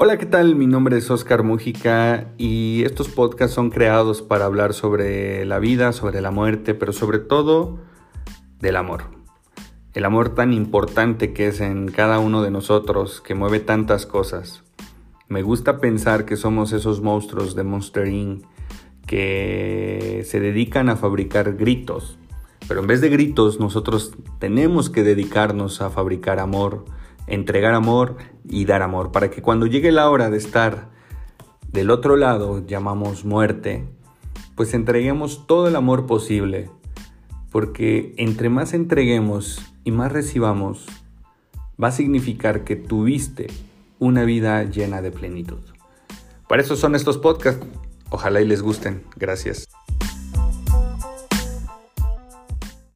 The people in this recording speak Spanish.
Hola, ¿qué tal? Mi nombre es Oscar Mújica y estos podcasts son creados para hablar sobre la vida, sobre la muerte, pero sobre todo del amor. El amor tan importante que es en cada uno de nosotros, que mueve tantas cosas. Me gusta pensar que somos esos monstruos de Monster Inc. que se dedican a fabricar gritos, pero en vez de gritos nosotros tenemos que dedicarnos a fabricar amor, entregar amor y dar amor, para que cuando llegue la hora de estar del otro lado, llamamos muerte, pues entreguemos todo el amor posible, porque entre más entreguemos y más recibamos, va a significar que tuviste una vida llena de plenitud. Para eso son estos podcasts. Ojalá y les gusten. Gracias.